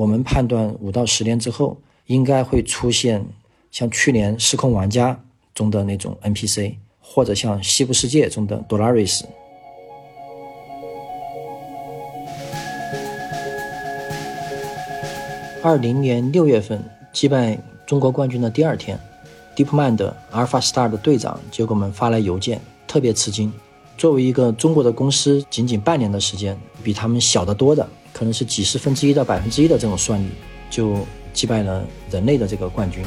我们判断五到十年之后，应该会出现像去年《失控玩家》中的那种 NPC，或者像《西部世界》中的 Dolores。二零年六月份击败中国冠军的第二天，DeepMind AlphaStar 的队长就给我们发来邮件，特别吃惊。作为一个中国的公司，仅仅半年的时间，比他们小得多的，可能是几十分之一到百分之一的这种算力，就击败了人类的这个冠军。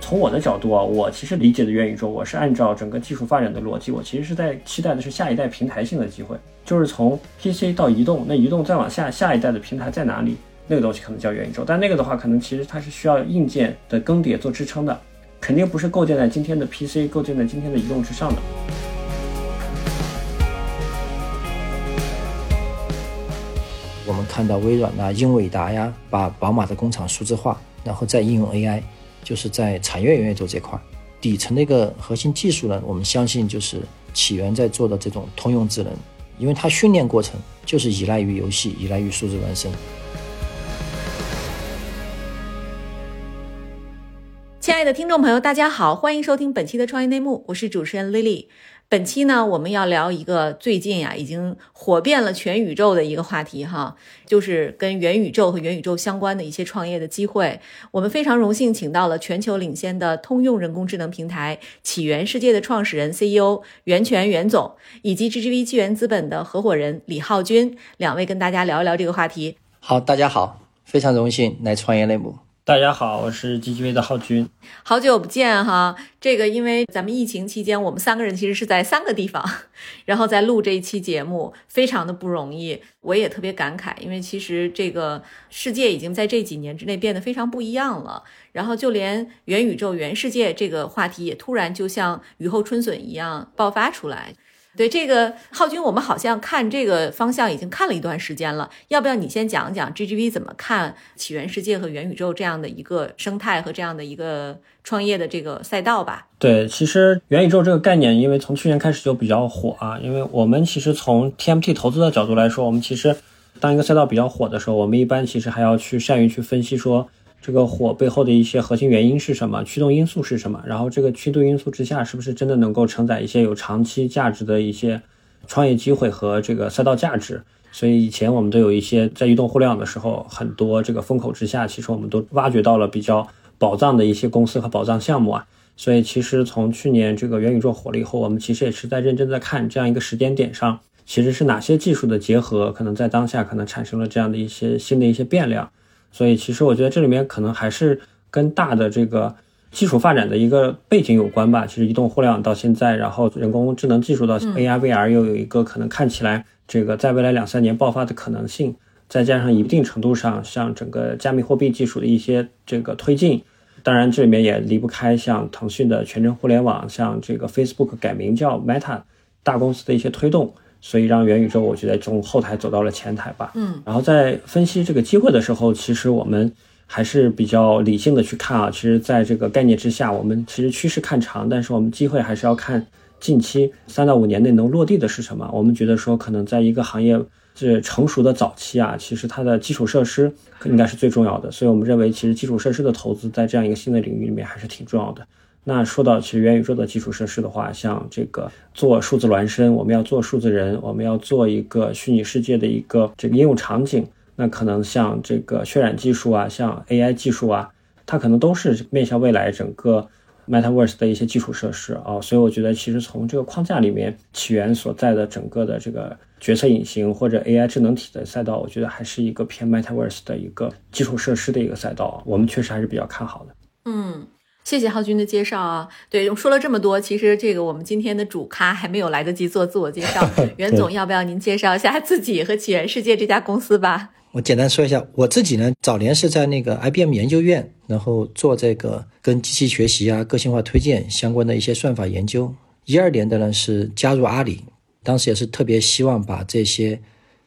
从我的角度啊，我其实理解的元宇宙，我是按照整个技术发展的逻辑，我其实是在期待的是下一代平台性的机会，就是从 PC 到移动，那移动再往下，下一代的平台在哪里？那个东西可能叫元宇宙，但那个的话，可能其实它是需要硬件的更迭做支撑的，肯定不是构建在今天的 PC、构建在今天的移动之上的。看到微软呐、英伟达呀，把宝马的工厂数字化，然后再应用 AI。就是在产业元宇宙这块，底层的一个核心技术呢，我们相信就是起源在做的这种通用智能，因为它训练过程就是依赖于游戏，依赖于数字孪生。亲爱的听众朋友，大家好，欢迎收听本期的创业内幕，我是主持人 Lily。本期呢，我们要聊一个最近呀已经火遍了全宇宙的一个话题哈，就是跟元宇宙和元宇宙相关的一些创业的机会。我们非常荣幸请到了全球领先的通用人工智能平台起源世界的创始人 CEO 袁泉袁总，以及 GGV 纪元资本的合伙人李浩军两位，跟大家聊一聊这个话题。好，大家好，非常荣幸来创业内幕。大家好，我是 GGV 的浩军，好久不见哈。这个因为咱们疫情期间，我们三个人其实是在三个地方，然后在录这一期节目，非常的不容易。我也特别感慨，因为其实这个世界已经在这几年之内变得非常不一样了。然后就连元宇宙、元世界这个话题也突然就像雨后春笋一样爆发出来。对这个浩军，我们好像看这个方向已经看了一段时间了。要不要你先讲讲 GGV 怎么看起源世界和元宇宙这样的一个生态和这样的一个创业的这个赛道吧？对，其实元宇宙这个概念，因为从去年开始就比较火啊。因为我们其实从 TMT 投资的角度来说，我们其实当一个赛道比较火的时候，我们一般其实还要去善于去分析说。这个火背后的一些核心原因是什么？驱动因素是什么？然后这个驱动因素之下，是不是真的能够承载一些有长期价值的一些创业机会和这个赛道价值？所以以前我们都有一些在移动互联网的时候，很多这个风口之下，其实我们都挖掘到了比较宝藏的一些公司和宝藏项目啊。所以其实从去年这个元宇宙火了以后，我们其实也是在认真在看这样一个时间点上，其实是哪些技术的结合，可能在当下可能产生了这样的一些新的一些变量。所以，其实我觉得这里面可能还是跟大的这个技术发展的一个背景有关吧。其实，移动互联网到现在，然后人工智能技术到 AR、VR 又有一个可能看起来这个在未来两三年爆发的可能性，再加上一定程度上像整个加密货币技术的一些这个推进，当然这里面也离不开像腾讯的全程互联网，像这个 Facebook 改名叫 Meta 大公司的一些推动。所以让元宇宙，我觉得从后台走到了前台吧。嗯，然后在分析这个机会的时候，其实我们还是比较理性的去看啊。其实，在这个概念之下，我们其实趋势看长，但是我们机会还是要看近期三到五年内能落地的是什么。我们觉得说，可能在一个行业是成熟的早期啊，其实它的基础设施应该是最重要的。所以我们认为，其实基础设施的投资在这样一个新的领域里面还是挺重要的。那说到其实元宇宙的基础设施的话，像这个做数字孪生，我们要做数字人，我们要做一个虚拟世界的一个这个应用场景，那可能像这个渲染技术啊，像 AI 技术啊，它可能都是面向未来整个 Metaverse 的一些基础设施啊。所以我觉得，其实从这个框架里面，起源所在的整个的这个决策隐形或者 AI 智能体的赛道，我觉得还是一个偏 Metaverse 的一个基础设施的一个赛道，我们确实还是比较看好的。嗯。谢谢浩军的介绍啊，对，说了这么多，其实这个我们今天的主咖还没有来得及做自我介绍。袁总，要不要您介绍一下自己和起源世界这家公司吧？我简单说一下，我自己呢，早年是在那个 IBM 研究院，然后做这个跟机器学习啊、个性化推荐相关的一些算法研究。一二年的呢是加入阿里，当时也是特别希望把这些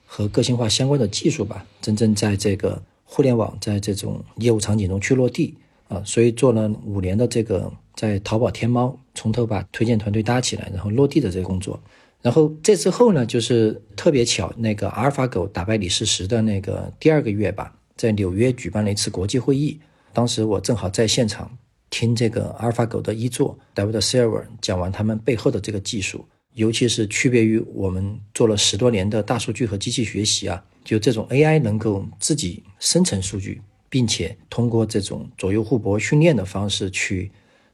和个性化相关的技术吧，真正在这个互联网在这种业务场景中去落地。啊，所以做了五年的这个在淘宝天猫从头把推荐团队搭起来，然后落地的这个工作。然后这之后呢，就是特别巧，那个阿尔法狗打败李世石的那个第二个月吧，在纽约举办了一次国际会议，当时我正好在现场听这个阿尔法狗的一座 David Silver 讲完他们背后的这个技术，尤其是区别于我们做了十多年的大数据和机器学习啊，就这种 AI 能够自己生成数据，并且通过这种左右互搏训练的方式去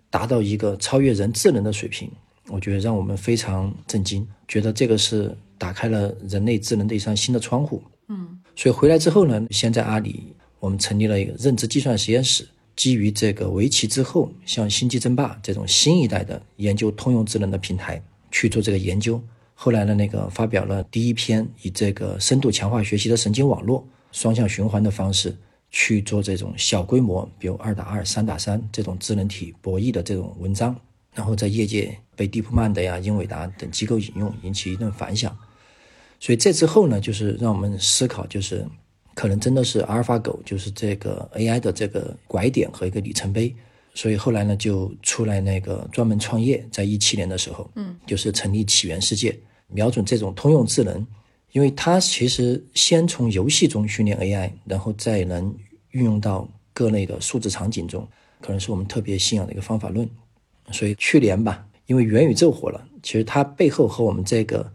达到一个超越人智能的水平。我觉得让我们非常震惊，觉得这个是打开了人类智能的一扇新的窗户。嗯，所以回来之后呢，先在阿里，我们成立了一个认知计算实验室，基于这个围棋之后，像星际争霸这种新一代的研究通用智能的平台去做这个研究。后来呢，那个发表了第一篇以这个深度强化学习的神经网络双向循环的方式去做这种小规模，比如二打二、三打三这种智能体博弈的这种文章。然后在业界被蒂普曼的呀、英伟达等机构引用，引起一顿反响。所以这之后呢，就是让我们思考，就是可能真的是阿尔法狗就是这个 AI 的这个拐点和一个里程碑。所以后来呢，就出来那个专门创业，在一七年的时候，嗯，就是成立起源世界，瞄准这种通用智能，因为它其实先从游戏中训练 AI，然后再能运用到各类的数字场景中，可能是我们特别信仰的一个方法论。所以去年吧，因为元宇宙火了，其实它背后和我们这个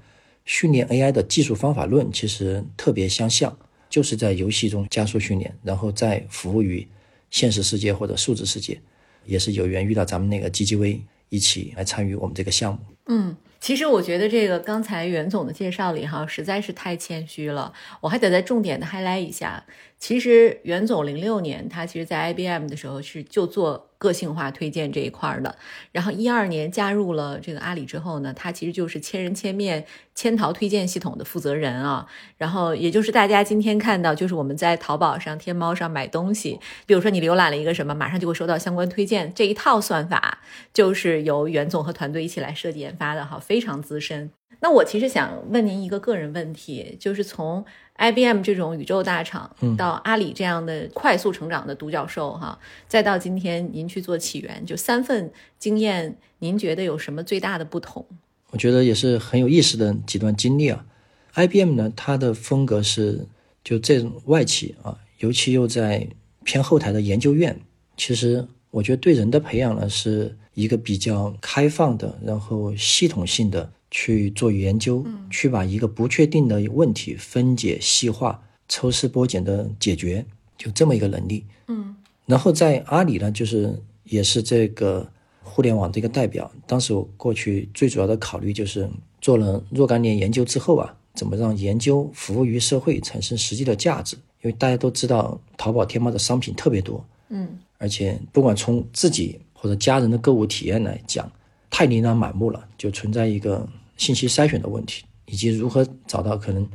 训练 AI 的技术方法论其实特别相像，就是在游戏中加速训练，然后再服务于现实世界或者数字世界，也是有缘遇到咱们那个 GGV 一起来参与我们这个项目。嗯，其实我觉得这个刚才袁总的介绍里哈，实在是太谦虚了，我还得再重点的 highlight 一下。其实袁总零六年他其实在 IBM 的时候是就做。个性化推荐这一块的，然后一二年加入了这个阿里之后呢，他其实就是千人千面千淘推荐系统的负责人啊。然后也就是大家今天看到，就是我们在淘宝上、天猫上买东西，比如说你浏览了一个什么，马上就会收到相关推荐，这一套算法就是由袁总和团队一起来设计研发的哈，非常资深。那我其实想问您一个个人问题，就是从 IBM 这种宇宙大厂到阿里这样的快速成长的独角兽哈，再到今天您去做起源，就三份经验，您觉得有什么最大的不同？我觉得也是很有意思的几段经历啊。IBM 呢，它的风格是就这种外企啊，尤其又在偏后台的研究院，其实我觉得对人的培养呢是一个比较开放的，然后系统性的。去做研究，去把一个不确定的问题分解细化、抽丝剥茧的解决，就这么一个能力。嗯，然后在阿里呢，就是也是这个互联网的一个代表。当时我过去最主要的考虑就是做了若干年研究之后啊，怎么让研究服务于社会，产生实际的价值？因为大家都知道，淘宝、天猫的商品特别多，嗯，而且不管从自己或者家人的购物体验来讲，太琳琅满目了，就存在一个。信息筛选的问题，以及如何找到可能，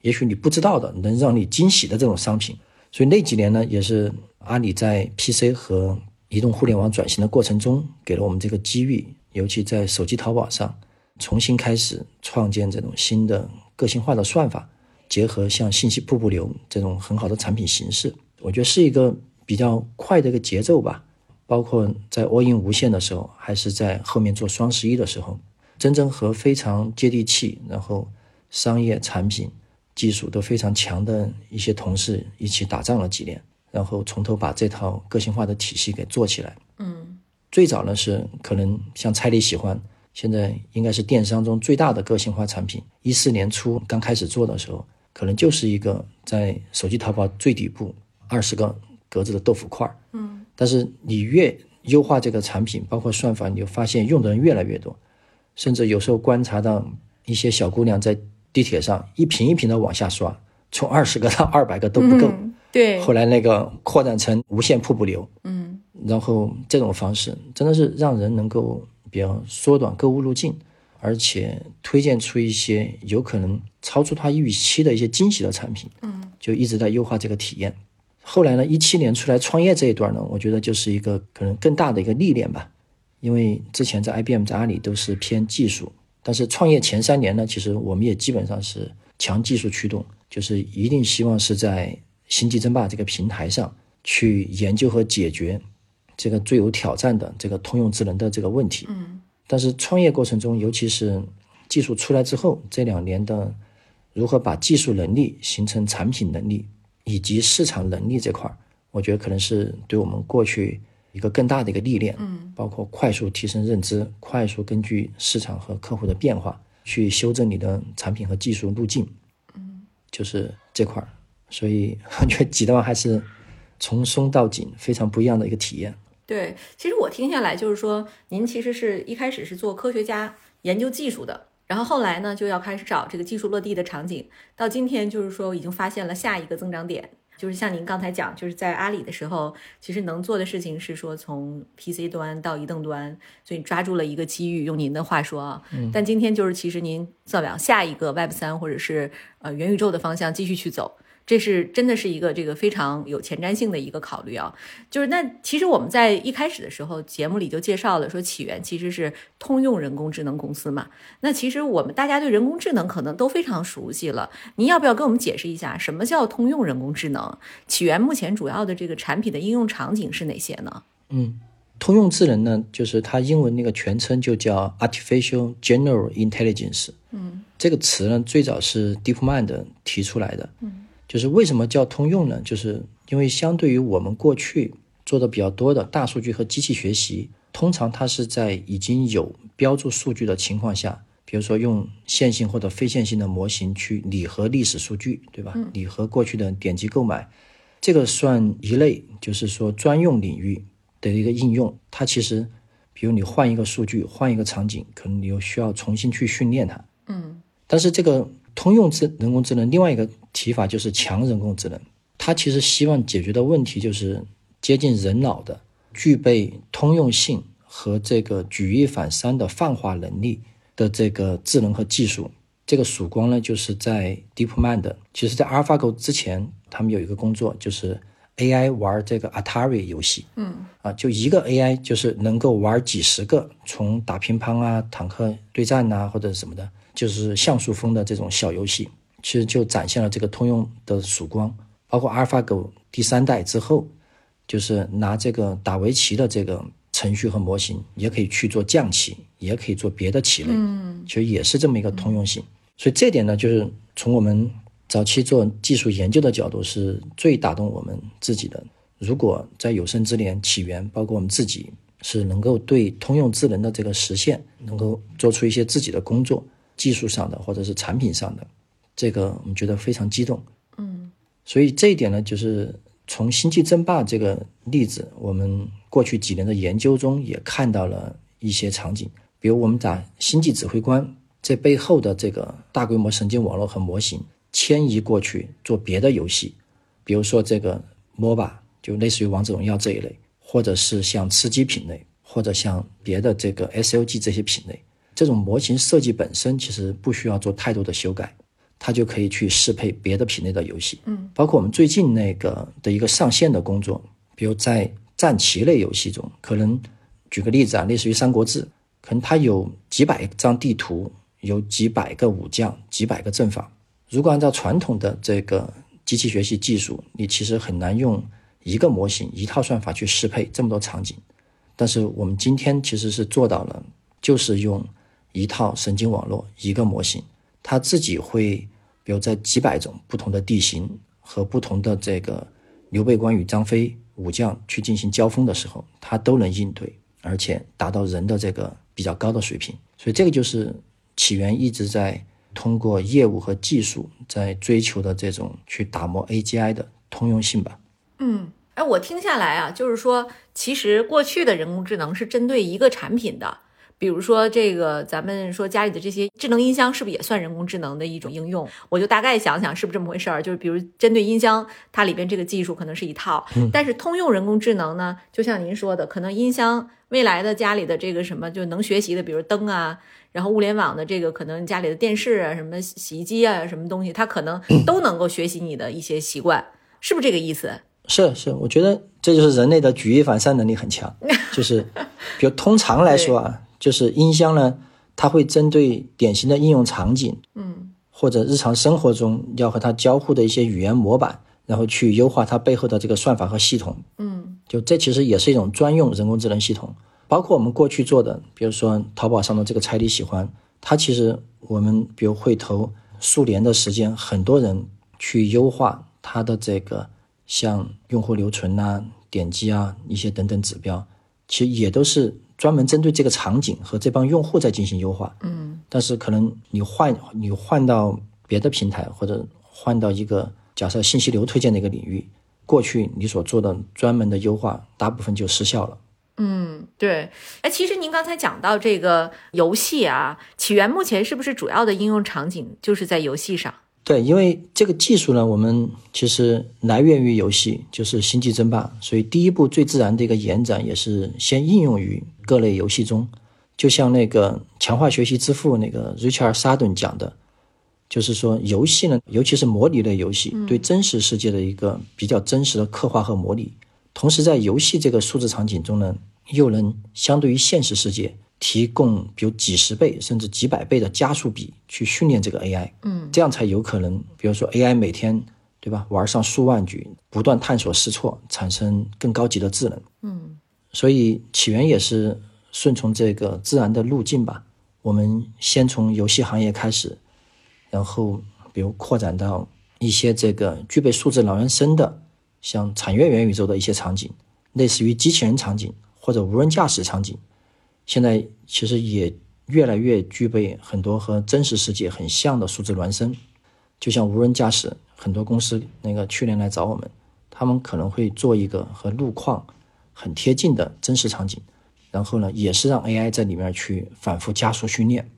也许你不知道的能让你惊喜的这种商品。所以那几年呢，也是阿里在 PC 和移动互联网转型的过程中，给了我们这个机遇。尤其在手机淘宝上，重新开始创建这种新的个性化的算法，结合像信息瀑布流这种很好的产品形式，我觉得是一个比较快的一个节奏吧。包括在 All in 无线的时候，还是在后面做双十一的时候。真正和非常接地气，然后商业产品技术都非常强的一些同事一起打仗了几年，然后从头把这套个性化的体系给做起来。嗯，最早呢是可能像彩礼喜欢，现在应该是电商中最大的个性化产品。一四年初刚开始做的时候，可能就是一个在手机淘宝最底部二十个格子的豆腐块嗯，但是你越优化这个产品，包括算法，你就发现用的人越来越多。甚至有时候观察到一些小姑娘在地铁上一瓶一瓶的往下刷，从二十个到二百个都不够。对，后来那个扩展成无限瀑布流，嗯，然后这种方式真的是让人能够比较缩短购物路径，而且推荐出一些有可能超出他预期的一些惊喜的产品。嗯，就一直在优化这个体验。后来呢，一七年出来创业这一段呢，我觉得就是一个可能更大的一个历练吧。因为之前在 IBM、在阿里都是偏技术，但是创业前三年呢，其实我们也基本上是强技术驱动，就是一定希望是在星际争霸这个平台上去研究和解决这个最有挑战的这个通用智能的这个问题。嗯，但是创业过程中，尤其是技术出来之后，这两年的如何把技术能力形成产品能力以及市场能力这块儿，我觉得可能是对我们过去一个更大的一个历练。嗯，包括快速提升认知，快速根据市场和客户的变化去修正你的产品和技术路径。嗯，就是这块儿，所以我觉得几段还是从松到紧，非常不一样的一个体验。对，其实我听下来就是说，您其实是一开始是做科学家研究技术的，然后后来呢就要开始找这个技术落地的场景，到今天就是说已经发现了下一个增长点，就是像您刚才讲，就是在阿里的时候，其实能做的事情是说从 PC 端到移动端，所以抓住了一个机遇，用您的话说啊，但今天就是其实您再往下一个 Web 三或者是呃元宇宙的方向继续去走。这是真的是一个这个非常有前瞻性的一个考虑啊，就是那其实我们在一开始的时候节目里就介绍了，说起源其实是通用人工智能公司嘛。那其实我们大家对人工智能可能都非常熟悉了，您要不要跟我们解释一下什么叫通用人工智能？起源目前主要的这个产品的应用场景是哪些呢？嗯，通用智能呢，就是它英文那个全称就叫 Artificial General Intelligence。嗯，这个词呢最早是 DeepMind 提出来的。嗯。就是为什么叫通用呢？就是因为相对于我们过去做的比较多的大数据和机器学习，通常它是在已经有标注数据的情况下，比如说用线性或者非线性的模型去拟合历史数据，对吧？拟合过去的点击购买，这个算一类，就是说专用领域的一个应用。它其实，比如你换一个数据，换一个场景，可能你又需要重新去训练它。嗯，但是这个。通用智人工智能另外一个提法就是强人工智能，它其实希望解决的问题就是接近人脑的、具备通用性和这个举一反三的泛化能力的这个智能和技术。这个曙光呢，就是在 DeepMind，其实在 AlphaGo 之前，他们有一个工作，就是 AI 玩这个 Atari 游戏。嗯，啊，就一个 AI 就是能够玩几十个，从打乒乓啊、坦克对战呐，或者什么的。就是像素风的这种小游戏，其实就展现了这个通用的曙光。包括阿尔法狗第三代之后，就是拿这个打围棋的这个程序和模型，也可以去做象棋，也可以做别的棋类，嗯，其实也是这么一个通用性。所以这点呢，就是从我们早期做技术研究的角度，是最打动我们自己的。如果在有生之年，起源包括我们自己是能够对通用智能的这个实现，能够做出一些自己的工作。技术上的或者是产品上的，这个我们觉得非常激动。嗯，所以这一点呢，就是从《星际争霸》这个例子，我们过去几年的研究中也看到了一些场景，比如我们把星际指挥官这背后的这个大规模神经网络和模型迁移过去做别的游戏，比如说这个 MOBA，就类似于王者荣耀这一类，或者是像吃鸡品类，或者像别的这个 SLG 这些品类。这种模型设计本身其实不需要做太多的修改，它就可以去适配别的品类的游戏。嗯，包括我们最近那个的一个上线的工作，比如在战棋类游戏中，可能举个例子啊，类似于《三国志》，可能它有几百张地图，有几百个武将，几百个阵法。如果按照传统的这个机器学习技术，你其实很难用一个模型、一套算法去适配这么多场景。但是我们今天其实是做到了，就是用。一套神经网络，一个模型，它自己会，比如在几百种不同的地形和不同的这个刘备、关羽、张飞武将去进行交锋的时候，它都能应对，而且达到人的这个比较高的水平。所以这个就是起源一直在通过业务和技术在追求的这种去打磨 AGI 的通用性吧。嗯，哎，我听下来啊，就是说，其实过去的人工智能是针对一个产品的。比如说这个，咱们说家里的这些智能音箱，是不是也算人工智能的一种应用？我就大概想想，是不是这么回事儿？就是比如针对音箱，它里边这个技术可能是一套，但是通用人工智能呢，就像您说的，可能音箱未来的家里的这个什么就能学习的，比如灯啊，然后物联网的这个可能家里的电视啊，什么洗衣机啊，什么东西，它可能 都能够学习你的一些习惯，是不是这个意思？是是，我觉得这就是人类的举一反三能力很强，就是比如通常来说啊。就是音箱呢，它会针对典型的应用场景，嗯，或者日常生活中要和它交互的一些语言模板，然后去优化它背后的这个算法和系统，嗯，就这其实也是一种专用人工智能系统。包括我们过去做的，比如说淘宝上的这个猜你喜欢，它其实我们比如会投数年的时间，很多人去优化它的这个像用户留存呐、点击啊一些等等指标，其实也都是专门针对这个场景和这帮用户在进行优化。嗯，但是可能你换你换到别的平台，或者换到一个假设信息流推荐的一个领域，过去你所做的专门的优化，大部分就失效了。嗯，对，哎，其实您刚才讲到这个游戏啊，起源目前是不是主要的应用场景就是在游戏上？对，因为这个技术呢，我们其实来源于游戏，就是《星际争霸》，所以第一步最自然的一个延展也是先应用于各类游戏中。就像那个强化学习之父那个 Richard Sardon 讲的，就是说游戏呢，尤其是模拟类游戏，对真实世界的一个比较真实的刻画和模拟，同时在游戏这个数字场景中呢，又能相对于现实世界提供比如几十倍甚至几百倍的加速比去训练这个 AI。嗯，这样才有可能，比如说 AI 每天对吧，玩上数万局，不断探索试错，产生更高级的智能。嗯，所以起源也是顺从这个自然的路径吧。我们先从游戏行业开始，然后比如扩展到一些这个具备数字狼人身的，像产业元宇宙的一些场景，类似于机器人场景或者无人驾驶场景，现在其实也越来越具备很多和真实世界很像的数字孪生。就像无人驾驶，很多公司那个去年来找我们，他们可能会做一个和路况很贴近的真实场景，然后呢，也是让 AI 在里面去反复加速训练，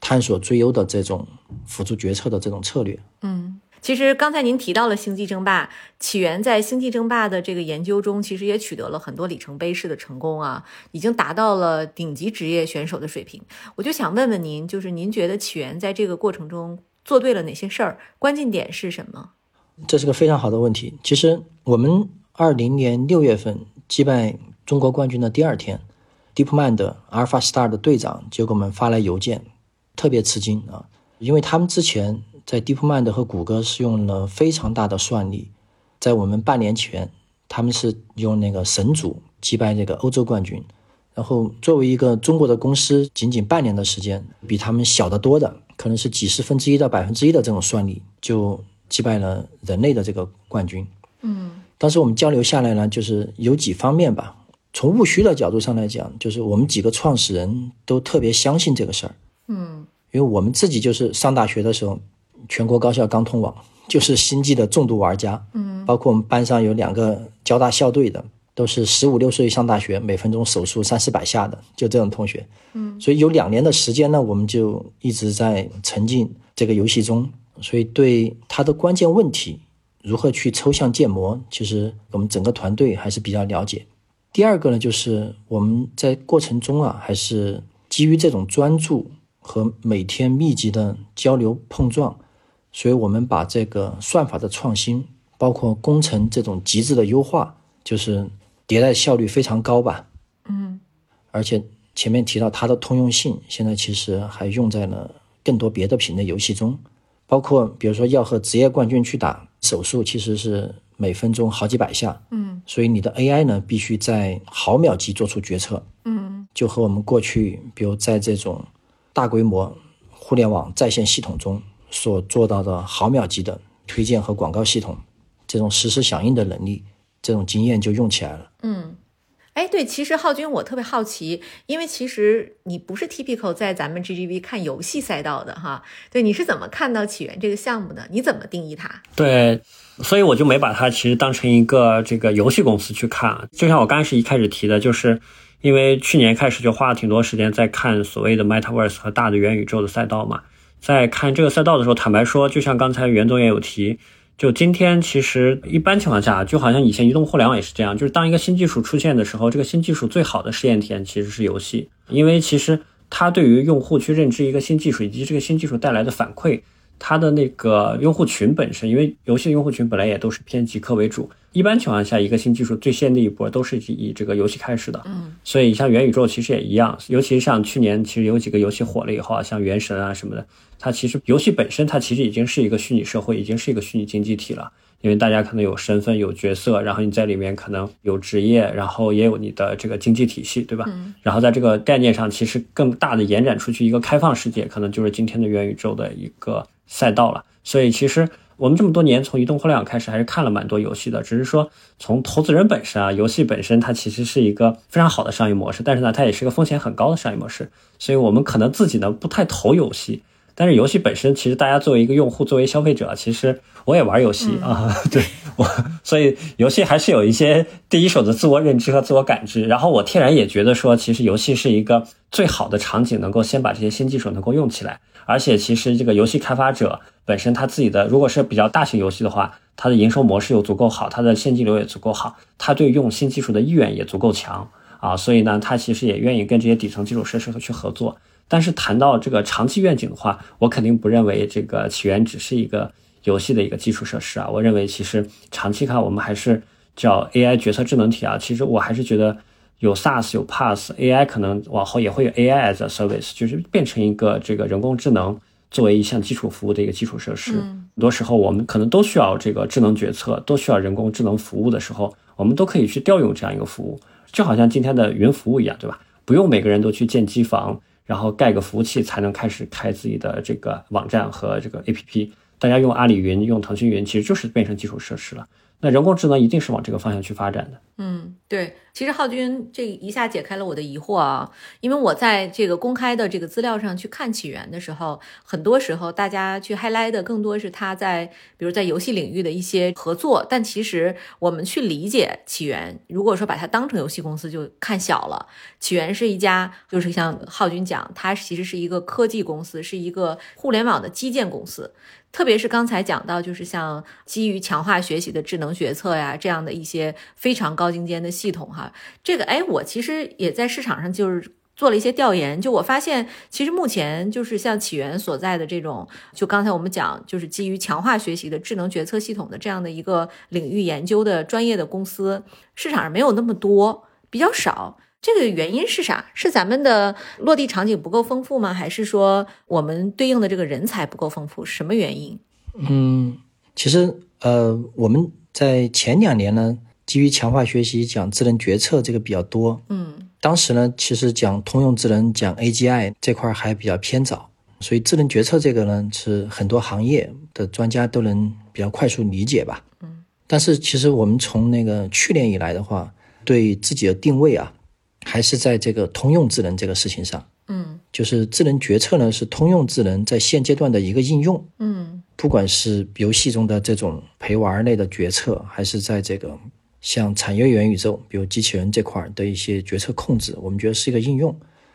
探索最优的这种辅助决策的这种策略。嗯，其实刚才您提到了星际争霸，起源在星际争霸的这个研究中，其实也取得了很多里程碑式的成功啊，已经达到了顶级职业选手的水平。我就想问问您，就是您觉得起源在这个过程中做对了哪些事儿？关键点是什么？这是个非常好的问题。其实我们二零年六月份击败中国冠军的第二天，DeepMind 的 AlphaStar 的队长就给我们发来邮件，特别吃惊啊，因为他们之前在 DeepMind 和谷歌是用了非常大的算力，在我们半年前，他们是用那个神组击败这个欧洲冠军，然后作为一个中国的公司，仅仅半年的时间，比他们小得多的，可能是几十分之一到百分之一的这种算力，就击败了人类的这个冠军。嗯当时我们交流下来呢，就是有几方面吧。从务虚的角度上来讲，就是我们几个创始人都特别相信这个事儿，嗯因为我们自己就是上大学的时候，全国高校刚通网，就是星际的重度玩家。嗯包括我们班上有两个交大校队的，都是十五六岁上大学，每分钟手速三四百下的，就这种同学。嗯，所以有两年的时间呢，我们就一直在沉浸这个游戏中，所以对它的关键问题如何去抽象建模，其实我们整个团队还是比较了解。第二个呢，就是我们在过程中啊，还是基于这种专注和每天密集的交流碰撞，所以我们把这个算法的创新，包括工程这种极致的优化，就是迭代效率非常高吧。嗯。而且前面提到它的通用性，现在其实还用在了更多别的品类游戏中，包括比如说要和职业冠军去打，手速其实是每分钟好几百下，嗯所以你的 AI 呢必须在毫秒级做出决策，嗯就和我们过去比如在这种大规模互联网在线系统中所做到的毫秒级的推荐和广告系统，这种实时响应的能力，这种经验就用起来了。嗯。哎，对，其实浩军，我特别好奇，因为其实你不是 typical 在咱们 GGV 看游戏赛道的哈，对，你是怎么看到起源这个项目的？你怎么定义它？对，所以我就没把它其实当成一个这个游戏公司去看。就像我刚开始一开始提的，就是因为去年开始就花了挺多时间在看所谓的 Metaverse 和大的元宇宙的赛道嘛。在看这个赛道的时候，坦白说，就像刚才袁总也有提，就今天其实一般情况下，就好像以前移动互联网也是这样，就是当一个新技术出现的时候，这个新技术最好的试验体验其实是游戏，因为其实它对于用户去认知一个新技术以及这个新技术带来的反馈。它的那个用户群本身，因为游戏的用户群本来也都是偏极客为主，一般情况下，一个新技术最先的一波都是以这个游戏开始的。嗯，所以像元宇宙其实也一样，尤其是像去年其实有几个游戏火了以后啊，像原神啊什么的，它其实游戏本身它其实已经是一个虚拟社会，已经是一个虚拟经济体了。因为大家可能有身份、有角色，然后你在里面可能有职业，然后也有你的这个经济体系，对吧？然后在这个概念上，其实更大的延展出去一个开放世界，可能就是今天的元宇宙的一个赛道了。所以其实我们这么多年从移动互联网开始，还是看了蛮多游戏的，只是说从投资人本身啊，游戏本身它其实是一个非常好的商业模式，但是呢，它也是个风险很高的商业模式，所以我们可能自己呢不太投游戏。但是游戏本身，其实大家作为一个用户，作为消费者，其实我也玩游戏啊，对我，所以游戏还是有一些第一手的自我认知和自我感知。然后我天然也觉得说，其实游戏是一个最好的场景，能够先把这些新技术能够用起来。而且其实这个游戏开发者本身他自己的，如果是比较大型游戏的话，它的营收模式又足够好，它的现金流也足够好，他对用新技术的意愿也足够强啊，所以呢，他其实也愿意跟这些底层基础设施去合作。但是谈到这个长期愿景的话，我肯定不认为这个起源只是一个游戏的一个基础设施啊。我认为其实长期看，我们还是叫 AI 决策智能体啊。其实我还是觉得有 SaaS 有 PaaS，AI 可能往后也会有 AI as a service，就是变成一个这个人工智能作为一项基础服务的一个基础设施。很多时候我们可能都需要这个智能决策，都需要人工智能服务的时候，我们都可以去调用这样一个服务，就好像今天的云服务一样，对吧？不用每个人都去建机房。然后盖个服务器才能开始开自己的这个网站和这个 APP，大家用阿里云、用腾讯云，其实就是变成基础设施了。那人工智能一定是往这个方向去发展的。嗯，对，其实浩军这一下解开了我的疑惑啊，因为我在这个公开的这个资料上去看起源的时候，很多时候大家去 highlight 的更多是他在比如在游戏领域的一些合作，但其实我们去理解起源，如果说把它当成游戏公司就看小了。起源是一家，就是像浩军讲，它其实是一个科技公司，是一个互联网的基建公司。特别是刚才讲到，就是像基于强化学习的智能决策呀，这样的一些非常高精尖的系统哈。这个哎，我其实也在市场上就是做了一些调研，就我发现，其实目前就是像起源所在的这种，就刚才我们讲，就是基于强化学习的智能决策系统的这样的一个领域研究的专业的公司，市场上没有那么多，比较少。这个原因是啥？是咱们的落地场景不够丰富吗？还是说我们对应的这个人才不够丰富？什么原因？嗯，其实呃，我们在前两年呢，基于强化学习讲智能决策这个比较多。嗯，当时呢，其实讲通用智能、讲 AGI 这块还比较偏早，所以智能决策这个呢，是很多行业的专家都能比较快速理解吧。嗯，但是其实我们从那个去年以来的话，对自己的定位啊。还是在这个通用智能这个事情上，嗯，就是智能决策呢是通用智能在现阶段的一个应用，嗯，不管是游戏中的这种陪玩类的决策，还是在这个像产业元宇宙，比如机器人这块的一些决策控制，我们觉得是一个应用。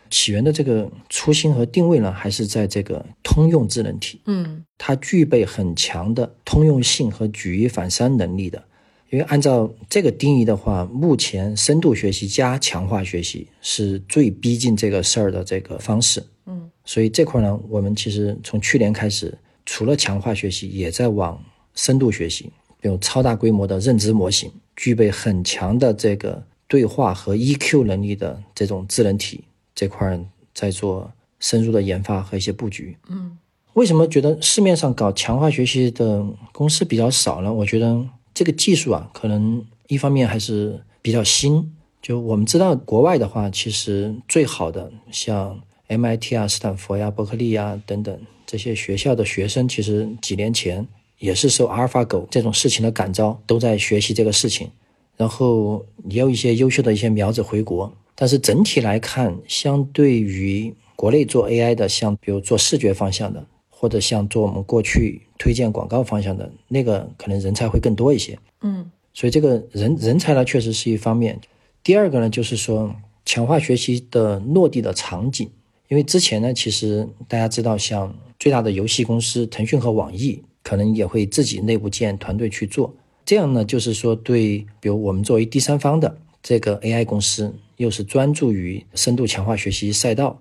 起源的这个初心和定位呢，还是在这个通用智能体，嗯，它具备很强的通用性和举一反三能力的。因为按照这个定义的话，目前深度学习加强化学习是最逼近这个事儿的这个方式。嗯，所以这块呢，我们其实从去年开始，除了强化学习，也在往深度学习，比如超大规模的认知模型，具备很强的这个对话和 EQ 能力的这种智能体这块，在做深入的研发和一些布局。嗯，为什么觉得市面上搞强化学习的公司比较少呢？我觉得。这个技术啊，可能一方面还是比较新。就我们知道，国外的话，其实最好的像 MIT 啊、斯坦福呀、伯克利呀等等这些学校的学生，其实几年前也是受阿尔法狗这种事情的感召，都在学习这个事情。然后也有一些优秀的一些苗子回国。但是整体来看，相对于国内做 AI 的，像比如做视觉方向的。或者像做我们过去推荐广告方向的那个，可能人才会更多一些。嗯，所以这个人人才呢，确实是一方面。第二个呢，就是说强化学习的落地的场景。因为之前呢，其实大家知道，像最大的游戏公司腾讯和网易，可能也会自己内部建团队去做。这样呢，就是说对，比如我们作为第三方的这个 AI 公司，又是专注于深度强化学习赛道。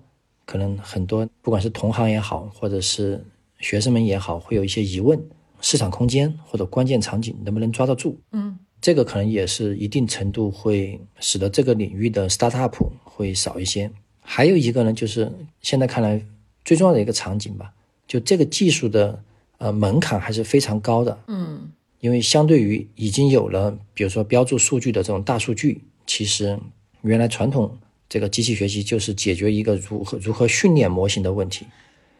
可能很多，不管是同行也好，或者是学生们也好，会有一些疑问：市场空间或者关键场景能不能抓得住？嗯，这个可能也是一定程度会使得这个领域的 startup 会少一些。还有一个呢，就是现在看来最重要的一个场景吧，就这个技术的呃门槛还是非常高的。嗯，因为相对于已经有了，比如说标注数据的这种大数据，其实原来传统这个机器学习就是解决一个如何如何训练模型的问题，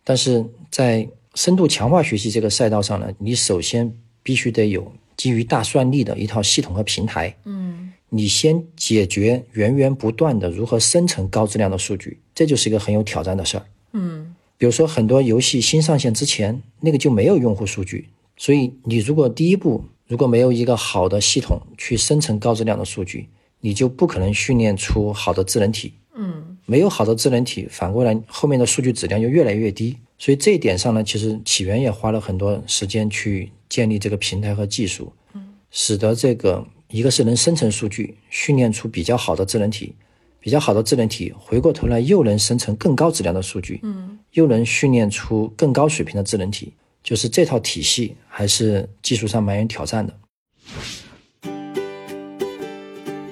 但是在深度强化学习这个赛道上呢，你首先必须得有基于大算力的一套系统和平台。嗯，你先解决源源不断的如何生成高质量的数据，这就是一个很有挑战的事儿。嗯，比如说很多游戏新上线之前，那个就没有用户数据，所以你如果第一步如果没有一个好的系统去生成高质量的数据，你就不可能训练出好的智能体。嗯，没有好的智能体，反过来后面的数据质量就越来越低。所以这一点上呢，其实起源也花了很多时间去建立这个平台和技术，使得这个一个是能生成数据，训练出比较好的智能体，比较好的智能体回过头来又能生成更高质量的数据，嗯，又能训练出更高水平的智能体，就是这套体系还是技术上蛮有挑战的。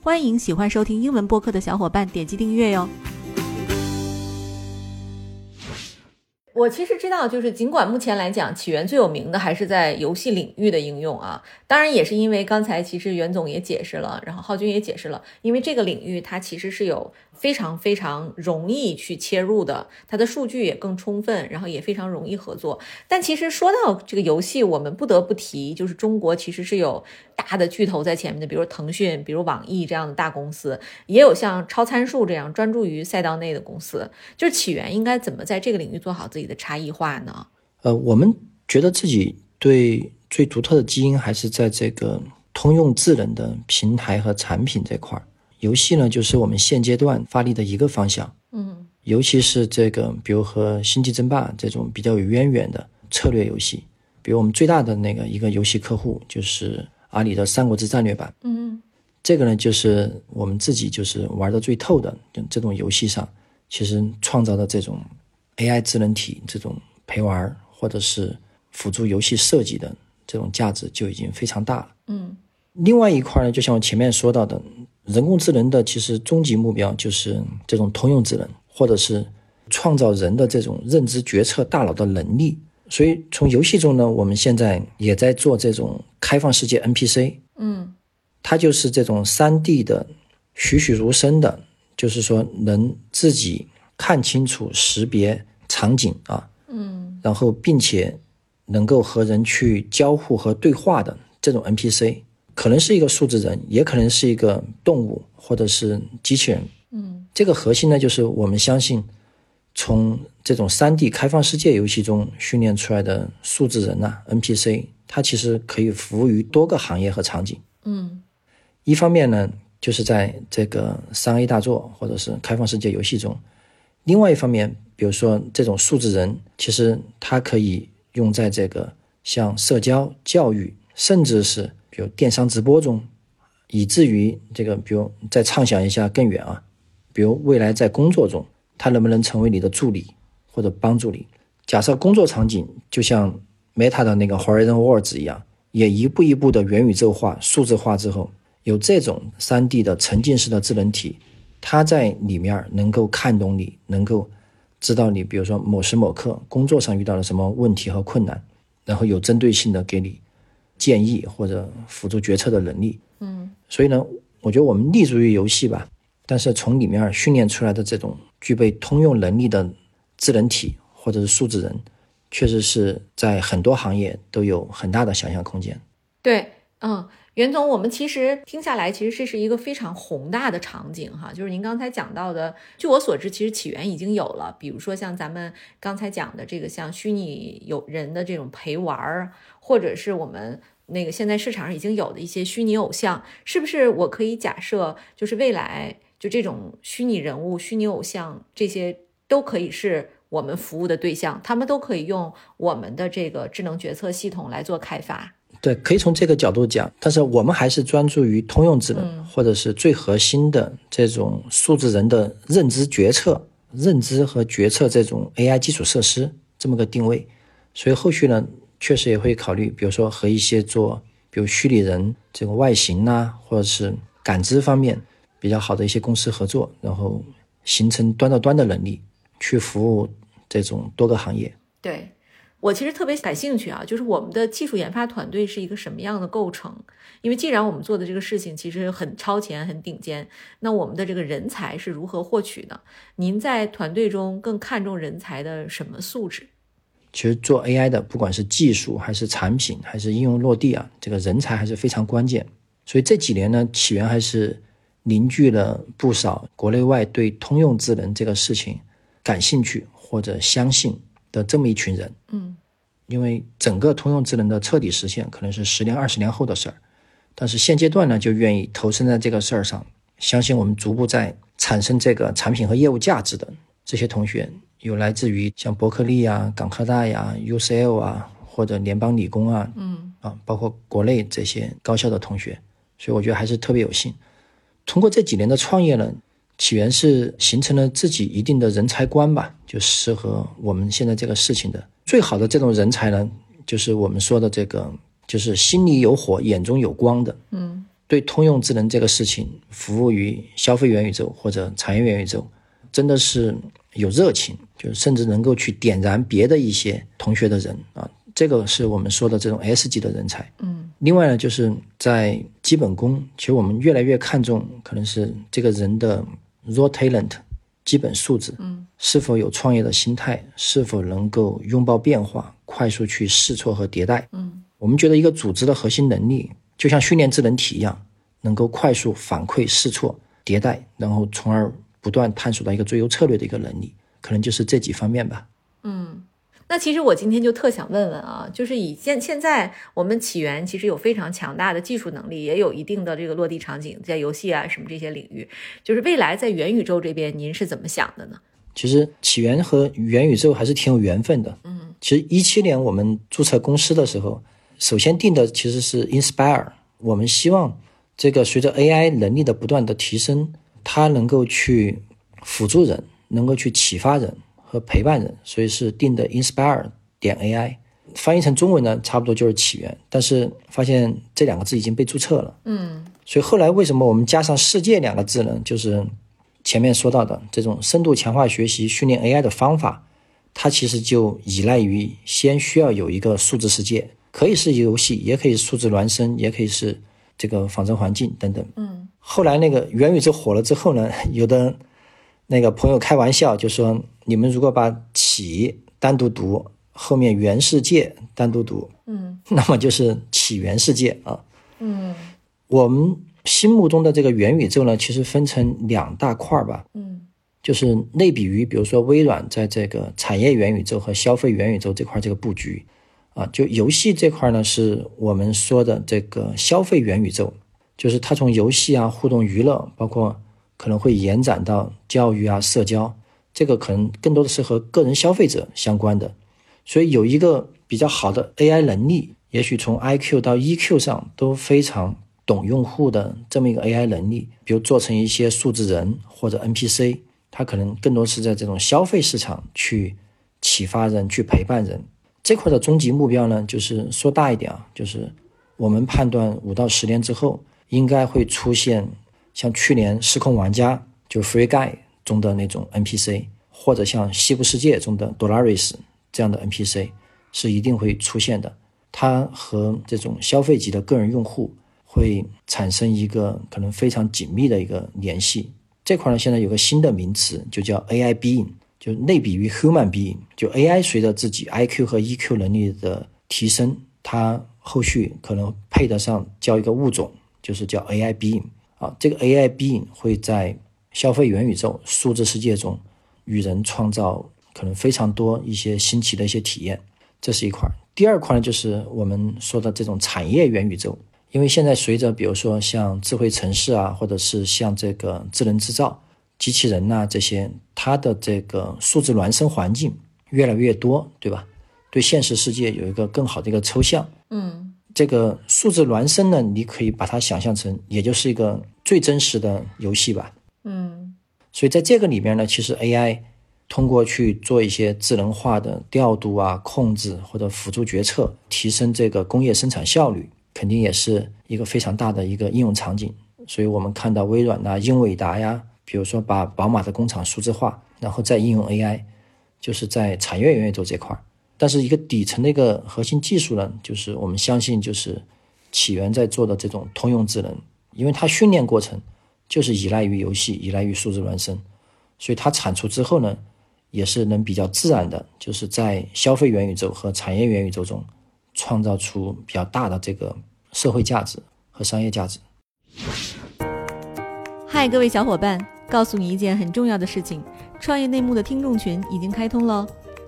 欢迎喜欢收听英文播客的小伙伴点击订阅哟。我其实知道，就是尽管目前来讲，起源最有名的还是在游戏领域的应用啊。当然，也是因为刚才其实袁总也解释了，然后浩军也解释了，因为这个领域它其实是有非常非常容易去切入的，它的数据也更充分，然后也非常容易合作。但其实说到这个游戏，我们不得不提，就是中国其实是有大的巨头在前面的，比如腾讯、比如网易这样的大公司，也有像超参数这样专注于赛道内的公司。就是起源应该怎么在这个领域做好自己的差异化呢？呃，我们觉得自己对最独特的基因还是在这个通用智能的平台和产品这块儿。游戏呢，就是我们现阶段发力的一个方向。嗯尤其是这个，比如和《星际争霸》这种比较有渊源的策略游戏，比如我们最大的那个一个游戏客户就是阿里的《三国志战略版》，嗯这个呢就是我们自己就是玩的最透的，就这种游戏上，其实创造的这种 AI 智能体这种陪玩或者是辅助游戏设计的这种价值就已经非常大了。嗯另外一块呢，就像我前面说到的，人工智能的其实终极目标就是这种通用智能，或者是创造人的这种认知决策大脑的能力。所以从游戏中呢，我们现在也在做这种开放世界 NPC，嗯。它就是这种三 D 的栩栩如生的，就是说能自己看清楚、识别场景啊，嗯。然后并且能够和人去交互和对话的这种 NPC，可能是一个数字人，也可能是一个动物或者是机器人。嗯这个核心呢，就是我们相信，从这种 3D 开放世界游戏中训练出来的数字人呐、NPC，它其实可以服务于多个行业和场景。嗯一方面呢，就是在这个三 A 大作或者是开放世界游戏中；另外一方面，比如说这种数字人，其实它可以用在这个像社交、教育，甚至是比如电商直播中，以至于这个，比如再畅想一下更远啊，比如未来在工作中，它能不能成为你的助理或者帮助你？假设工作场景就像 Meta 的那个 Horizon Worlds 一样，也一步一步的元宇宙化、数字化之后，有这种 3D 的沉浸式的智能体，它在里面能够看懂你，能够知道你，比如说某时某刻工作上遇到了什么问题和困难，然后有针对性的给你建议或者辅助决策的能力。嗯所以呢，我觉得我们立足于游戏吧，但是从里面训练出来的这种具备通用能力的智能体或者是数字人，确实是在很多行业都有很大的想象空间。对，嗯，袁总，我们其实听下来，其实这是一个非常宏大的场景哈，就是您刚才讲到的，据我所知，其实起源已经有了，比如说像咱们刚才讲的这个像虚拟有人的这种陪玩儿，或者是我们那个现在市场上已经有的一些虚拟偶像，是不是我可以假设，就是未来就这种虚拟人物、虚拟偶像这些都可以是我们服务的对象，他们都可以用我们的这个智能决策系统来做开发。对，可以从这个角度讲，但是我们还是专注于通用智能，或者是最核心的这种数字人的认知决策、认知和决策这种 AI 基础设施这么个定位。所以后续呢，确实也会考虑，比如说和一些做，比如虚拟人这个外形呐，或者是感知方面比较好的一些公司合作，然后形成端到端的能力，去服务这种多个行业。对。我其实特别感兴趣啊，就是我们的技术研发团队是一个什么样的构成？因为既然我们做的这个事情其实很超前、很顶尖，那我们的这个人才是如何获取的？您在团队中更看重人才的什么素质？其实做 AI 的，不管是技术还是产品还是应用落地啊，这个人才还是非常关键。所以这几年呢，起源还是凝聚了不少国内外对通用智能这个事情感兴趣或者相信。的这么一群人，嗯，因为整个通用智能的彻底实现可能是十年、二十年后的事儿，但是现阶段呢，就愿意投身在这个事儿上，相信我们逐步在产生这个产品和业务价值的这些同学，有来自于像伯克利啊、港科大呀、UCL 啊，或者联邦理工啊，嗯，啊，包括国内这些高校的同学，所以我觉得还是特别有幸，通过这几年的创业呢。起源是形成了自己一定的人才观吧，就适合我们现在这个事情的最好的这种人才呢，就是我们说的这个，就是心里有火、眼中有光的，嗯，对通用智能这个事情，服务于消费元宇宙或者产业元宇宙，真的是有热情，就甚至能够去点燃别的一些同学的人啊，这个是我们说的这种 S 级的人才，嗯，另外呢，就是在基本功，其实我们越来越看重可能是这个人的。Raw talent，基本素质，嗯，是否有创业的心态，是否能够拥抱变化，快速去试错和迭代，嗯，我们觉得一个组织的核心能力，就像训练智能体一样，能够快速反馈、试错、迭代，然后从而不断探索到一个最优策略的一个能力，可能就是这几方面吧，嗯。那其实我今天就特想问问啊，就是以现现在我们起源其实有非常强大的技术能力，也有一定的这个落地场景，在游戏啊什么这些领域，就是未来在元宇宙这边，您是怎么想的呢？其实起源和元宇宙还是挺有缘分的。嗯，其实一七年我们注册公司的时候，首先定的其实是 Inspire，我们希望这个随着 AI 能力的不断的提升，它能够去辅助人，能够去启发人。和陪伴人，所以是定的 inspire 点 AI，翻译成中文呢，差不多就是起源。但是发现这两个字已经被注册了，嗯，所以后来为什么我们加上世界两个字呢？就是前面说到的这种深度强化学习训练 AI 的方法，它其实就依赖于先需要有一个数字世界，可以是游戏，也可以数字孪生，也可以是这个仿真环境等等。嗯，后来那个元宇宙火了之后呢，有的。那个朋友开玩笑就说：“你们如果把‘起’单独读，后面‘元世界’单独读，嗯，那么就是‘起源世界’啊。嗯，我们心目中的这个元宇宙呢，其实分成两大块儿吧。嗯，就是类比于，比如说微软在这个产业元宇宙和消费元宇宙这块这个布局啊，就游戏这块呢，是我们说的这个消费元宇宙，就是它从游戏啊、互动娱乐，包括。可能会延展到教育啊、社交，这个可能更多的是和个人消费者相关的。所以有一个比较好的 AI 能力，也许从 IQ 到 EQ 上都非常懂用户的这么一个 AI 能力，比如做成一些数字人或者 NPC，它可能更多是在这种消费市场去启发人、去陪伴人。这块的终极目标呢，就是说大一点啊，就是我们判断五到十年之后应该会出现。像去年《失控玩家》就《Free Guy》中的那种 NPC，或者像《西部世界》中的 Dolores 这样的 NPC，是一定会出现的。它和这种消费级的个人用户会产生一个可能非常紧密的一个联系。这块呢，现在有个新的名词，就叫 AI Being，就类比于 Human Being。就 AI 随着自己 IQ 和 EQ 能力的提升，它后续可能配得上叫一个物种，就是叫 AI Being。啊，这个 AI being 会在消费元宇宙、数字世界中与人创造可能非常多一些新奇的一些体验，这是一块。第二块呢，就是我们说的这种产业元宇宙，因为现在随着比如说像智慧城市啊，或者是像这个智能制造、机器人呐这些，它的这个数字孪生环境越来越多，对吧？对现实世界有一个更好的一个抽象。嗯。这个数字孪生呢，你可以把它想象成，也就是一个最真实的游戏吧。嗯所以在这个里面呢，其实 AI 通过去做一些智能化的调度啊、控制或者辅助决策，提升这个工业生产效率，肯定也是一个非常大的一个应用场景。所以我们看到微软呐、英伟达呀，比如说把宝马的工厂数字化，然后再应用 AI，就是在产业元宇宙这块儿。但是一个底层的一个核心技术呢，就是我们相信就是起源在做的这种通用智能，因为它训练过程就是依赖于游戏，依赖于数字孪生，所以它产出之后呢，也是能比较自然的，就是在消费元宇宙和产业元宇宙中创造出比较大的这个社会价值和商业价值。嗨，各位小伙伴，告诉你一件很重要的事情：创业内幕的听众群已经开通喽。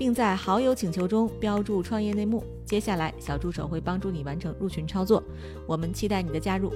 并在好友请求中标注“创业内幕”。接下来，小助手会帮助你完成入群操作。我们期待你的加入。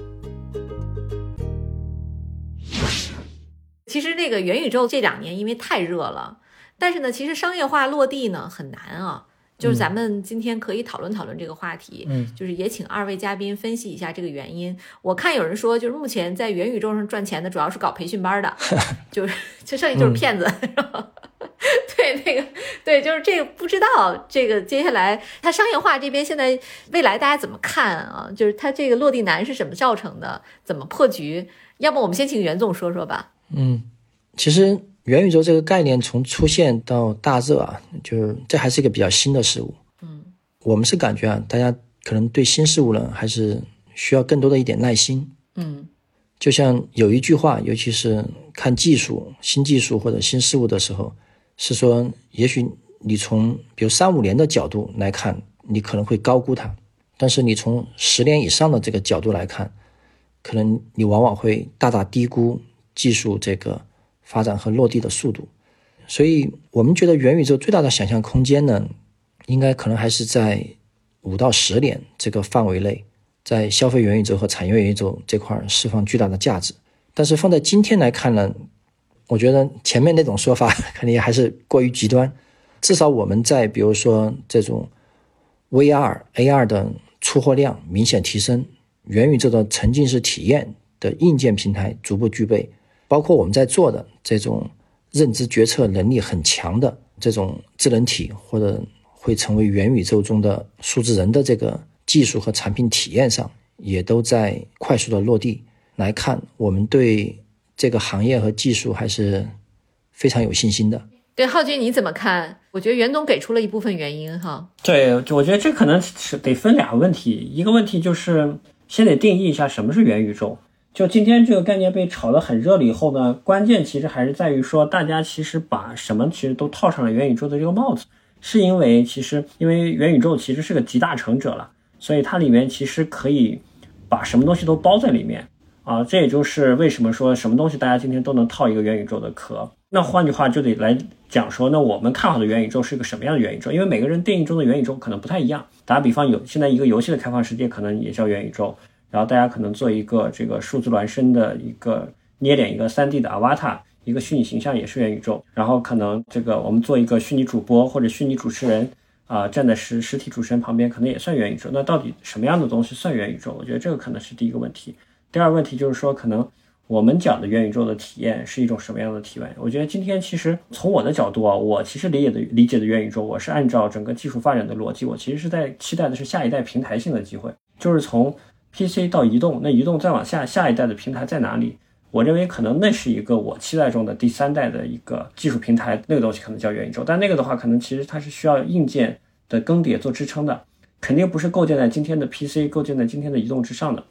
其实那个元宇宙这两年因为太热了，但是呢，其实商业化落地呢很难啊。就是咱们今天可以讨论讨论这个话题，嗯，就是也请二位嘉宾分析一下这个原因。我看有人说，就是目前在元宇宙上赚钱的主要是搞培训班的，就是就剩下就是骗子。对，那个对，就是这个不知道这个接下来它商业化这边现在未来大家怎么看啊？就是它这个落地难是怎么造成的？怎么破局？要不我们先请袁总说说吧。嗯，其实元宇宙这个概念从出现到大热啊，就是这还是一个比较新的事物。嗯，我们是感觉啊，大家可能对新事物呢，还是需要更多的一点耐心。嗯就像有一句话，尤其是看技术、新技术或者新事物的时候，是说，也许你从比如三五年的角度来看，你可能会高估它；但是你从十年以上的这个角度来看，可能你往往会大大低估技术这个发展和落地的速度。所以，我们觉得元宇宙最大的想象空间呢，应该可能还是在五到十年这个范围内。在消费元宇宙和产业元宇宙这块释放巨大的价值，但是放在今天来看呢，我觉得前面那种说法 肯定还是过于极端。至少我们在比如说这种 VR、AR 的出货量明显提升，元宇宙的沉浸式体验的硬件平台逐步具备，包括我们在做的这种认知决策能力很强的这种智能体，或者会成为元宇宙中的数字人的这个。技术和产品体验上也都在快速的落地。来看，我们对这个行业和技术还是非常有信心的。对，浩军你怎么看？我觉得袁总给出了一部分原因哈。对，我觉得这可能是得分俩问题，一个问题就是先得定义一下什么是元宇宙。就今天这个概念被炒得很热了以后呢，关键其实还是在于说，大家其实把什么其实都套上了元宇宙的这个帽子，是因为其实因为元宇宙其实是个集大成者了。所以它里面其实可以把什么东西都包在里面啊，这也就是为什么说什么东西大家今天都能套一个元宇宙的壳。那换句话就得来讲说，那我们看好的元宇宙是一个什么样的元宇宙？因为每个人定义中的元宇宙可能不太一样。打比方，有现在一个游戏的开放世界可能也叫元宇宙，然后大家可能做一个这个数字孪生的一个捏脸一个 3D 的 avatar，一个虚拟形象也是元宇宙。然后可能这个我们做一个虚拟主播或者虚拟主持人。啊，站在实实体主持人旁边，可能也算元宇宙。那到底什么样的东西算元宇宙？我觉得这个可能是第一个问题。第二个问题就是说，可能我们讲的元宇宙的体验是一种什么样的体验？我觉得今天其实从我的角度啊，我其实理解的理解的元宇宙，我是按照整个技术发展的逻辑，我其实是在期待的是下一代平台性的机会，就是从 PC 到移动，那移动再往下，下一代的平台在哪里？我认为可能那是一个我期待中的第三代的一个技术平台，那个东西可能叫元宇宙。但那个的话，可能其实它是需要硬件的更迭做支撑的，肯定不是构建在今天的 PC、构建在今天的移动之上的。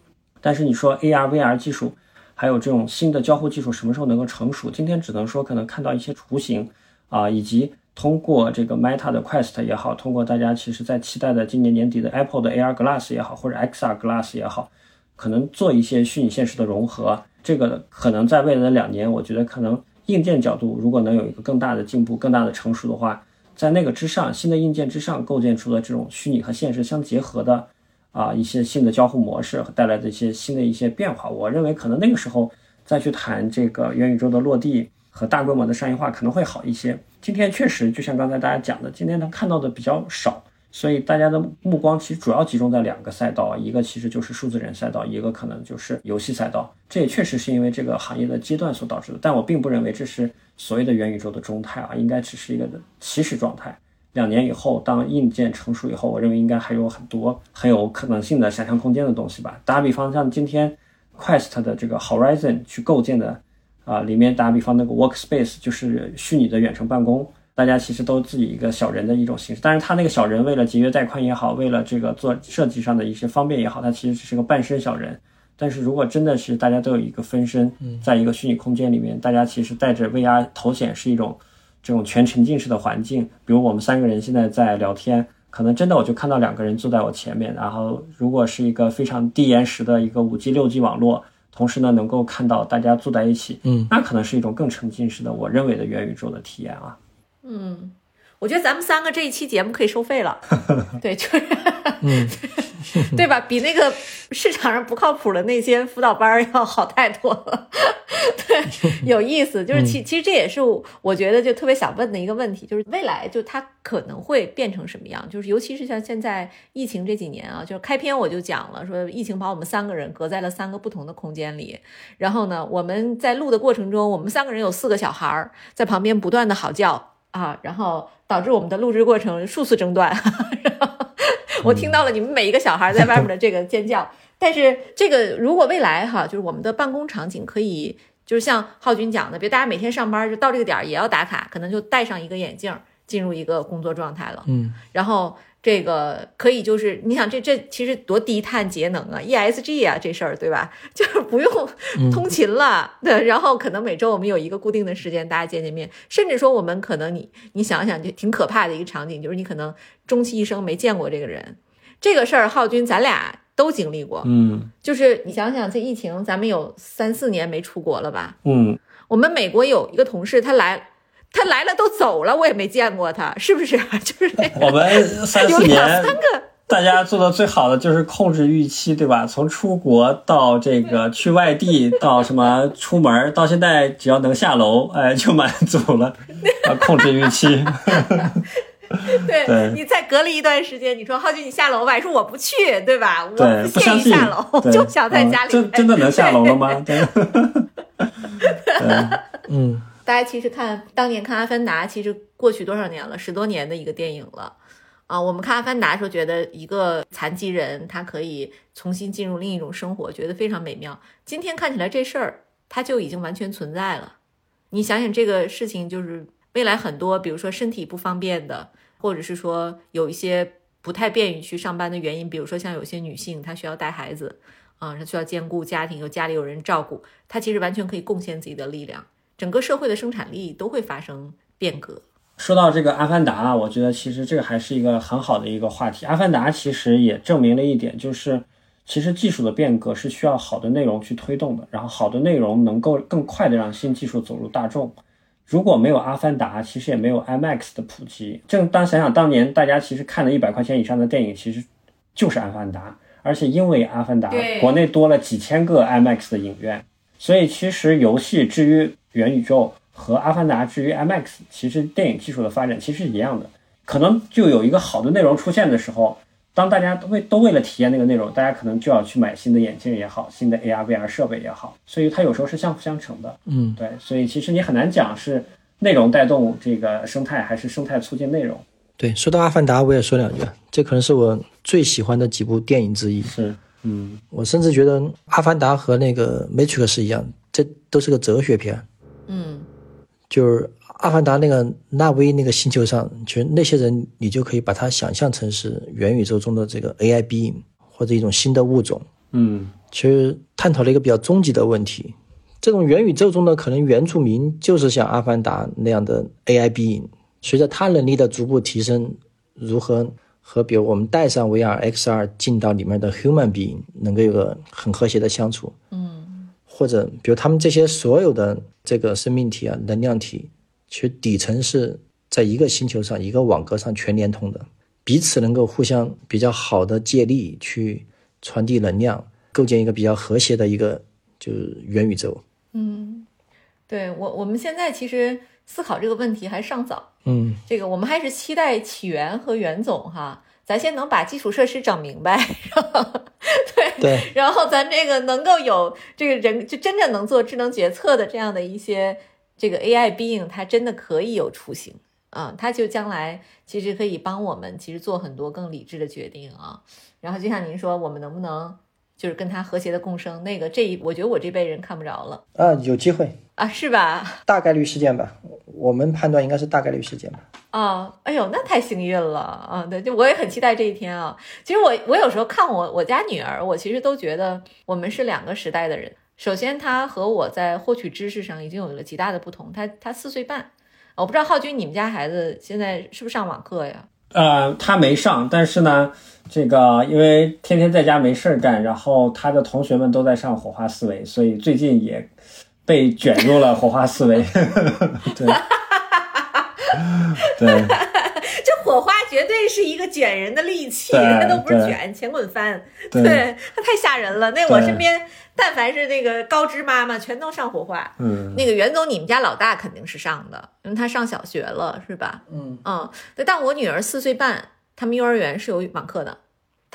但是你说 AR、VR 技术，还有这种新的交互技术什么时候能够成熟？今天只能说可能看到一些雏形啊，以及通过这个 Meta 的 Quest 也好，通过大家其实在期待的今年年底的 Apple 的 AR Glass 也好，或者 XR Glass 也好，可能做一些虚拟现实的融合。这个可能在未来的两年，我觉得可能硬件角度如果能有一个更大的进步、更大的成熟的话，在那个之上，新的硬件之上构建出了这种虚拟和现实相结合的啊一些新的交互模式和带来的一些新的一些变化。我认为可能那个时候再去谈这个元宇宙的落地和大规模的商业化可能会好一些。今天确实就像刚才大家讲的，今天能看到的比较少。所以大家的目光其实主要集中在两个赛道，一个其实就是数字人赛道，一个可能就是游戏赛道。这也确实是因为这个行业的阶段所导致的。但我并不认为这是所谓的元宇宙的中态啊，应该只是一个的起始状态。两年以后，当硬件成熟以后，我认为应该还有很多很有可能性的想象空间的东西吧。打比方，像今天 Quest 的这个 Horizon 去构建的啊，里面打比方那个 Workspace 就是虚拟的远程办公。大家其实都自己一个小人的一种形式，但是他那个小人为了节约带宽也好，为了这个做设计上的一些方便也好，他其实只是个半身小人。但是如果真的是大家都有一个分身，在一个虚拟空间里面，大家其实带着 VR 头显是一种这种全沉浸式的环境。比如我们三个人现在在聊天，可能真的我就看到两个人坐在我前面，然后如果是一个非常低延时的一个五 G 六 G 网络，同时呢能够看到大家坐在一起，嗯，那可能是一种更沉浸式的我认为的元宇宙的体验啊。嗯，我觉得咱们三个这一期节目可以收费了，对，就是，嗯，对吧？比那个市场上不靠谱的那些辅导班要好太多了。对，有意思，就是其其实这也是我觉得就特别想问的一个问题，就是未来就它可能会变成什么样？就是尤其是像现在疫情这几年啊，就是开篇我就讲了，说疫情把我们三个人隔在了三个不同的空间里，然后呢，我们在录的过程中，我们三个人有四个小孩在旁边不断的嚎叫。啊，然后导致我们的录制过程数次中断。我听到了你们每一个小孩在外面的这个尖叫。但是这个如果未来哈，就是我们的办公场景可以，就是像浩军讲的，别大家每天上班就到这个点儿也要打卡，可能就戴上一个眼镜进入一个工作状态了。嗯，然后。这个可以，就是你想，这这其实多低碳节能啊，ESG 啊，这事儿对吧？就是不用通勤了，对。然后可能每周我们有一个固定的时间，大家见见面。甚至说，我们可能你你想想，就挺可怕的一个场景，就是你可能终其一生没见过这个人。这个事儿，浩军咱俩都经历过，嗯，就是你想想，这疫情咱们有三四年没出国了吧？嗯，我们美国有一个同事，他来。他来了都走了，我也没见过他，是不是？就是 我们三四年，三个大家做的最好的就是控制预期，对吧？从出国到这个去外地，到什么出门，到现在只要能下楼，哎，就满足了。啊，控制预期。对你再隔离一段时间，你说浩俊你下楼吧，说我不去，对吧？我，不相信下楼，就想在家里。真真的能下楼了吗？对。嗯。大家其实看当年看《阿凡达》，其实过去多少年了，十多年的一个电影了，啊，我们看《阿凡达》的时候觉得一个残疾人他可以重新进入另一种生活，觉得非常美妙。今天看起来这事儿它就已经完全存在了。你想想这个事情，就是未来很多，比如说身体不方便的，或者是说有一些不太便于去上班的原因，比如说像有些女性她需要带孩子，啊，她需要兼顾家庭，有家里有人照顾，她其实完全可以贡献自己的力量。整个社会的生产力都会发生变革。说到这个《阿凡达》，我觉得其实这个还是一个很好的一个话题。《阿凡达》其实也证明了一点，就是其实技术的变革是需要好的内容去推动的，然后好的内容能够更快的让新技术走入大众。如果没有《阿凡达》，其实也没有 IMAX 的普及。正当想想当年大家其实看了一百块钱以上的电影，其实就是《阿凡达》，而且因为《阿凡达》，国内多了几千个 IMAX 的影院，所以其实游戏至于元宇宙和《阿凡达》至于 IMAX，其实电影技术的发展其实是一样的，可能就有一个好的内容出现的时候，当大家都为都为了体验那个内容，大家可能就要去买新的眼镜也好，新的 AR VR 设备也好，所以它有时候是相辅相成的。嗯，对，所以其实你很难讲是内容带动这个生态，还是生态促进内容。对，说到《阿凡达》，我也说两句，这可能是我最喜欢的几部电影之一。是，嗯，我甚至觉得《阿凡达》和那个《Matrix》是一样，这都是个哲学片。嗯，就是阿凡达那个纳威那个星球上，其实那些人，你就可以把它想象成是元宇宙中的这个 AI being 或者一种新的物种。嗯，其实探讨了一个比较终极的问题：这种元宇宙中的可能原住民就是像阿凡达那样的 AI being，随着他能力的逐步提升，如何和比如我们带上 VR、XR 进到里面的 human being 能够有个很和谐的相处？嗯。或者比如他们这些所有的这个生命体啊、能量体，其实底层是在一个星球上、一个网格上全连通的，彼此能够互相比较好的借力去传递能量，构建一个比较和谐的一个就是元宇宙。嗯，对我我们现在其实思考这个问题还尚早，嗯，这个我们还是期待起源和袁总哈，咱先能把基础设施整明白，对对，然后咱这个能够有这个人就真正能做智能决策的这样的一些这个 AI being，它真的可以有雏形啊，它就将来其实可以帮我们其实做很多更理智的决定啊。然后就像您说，我们能不能就是跟他和谐的共生？那个这一，我觉得我这辈人看不着了啊，有机会，啊，是吧？大概率事件吧，我们判断应该是大概率事件吧。啊，哎呦，那太幸运了啊！对，就我也很期待这一天啊。其实我我有时候看我我家女儿，我其实都觉得我们是两个时代的人。首先，她和我在获取知识上已经有了极大的不同。她她四岁半，我不知道浩军，你们家孩子现在是不是上网课呀？呃，他没上，但是呢，这个因为天天在家没事儿干，然后他的同学们都在上火花思维，所以最近也被卷入了火花思维。对。对，这火花绝对是一个卷人的利器，对它都不是对卷，前滚翻，对对，它太吓人了。那我对身边，但凡是那个高知妈妈，全都上火化。嗯，那个袁总，你们家老大肯定是上的，因为他上小学了，是吧？嗯嗯，对但我女儿四岁半，他们幼儿园是有网课的。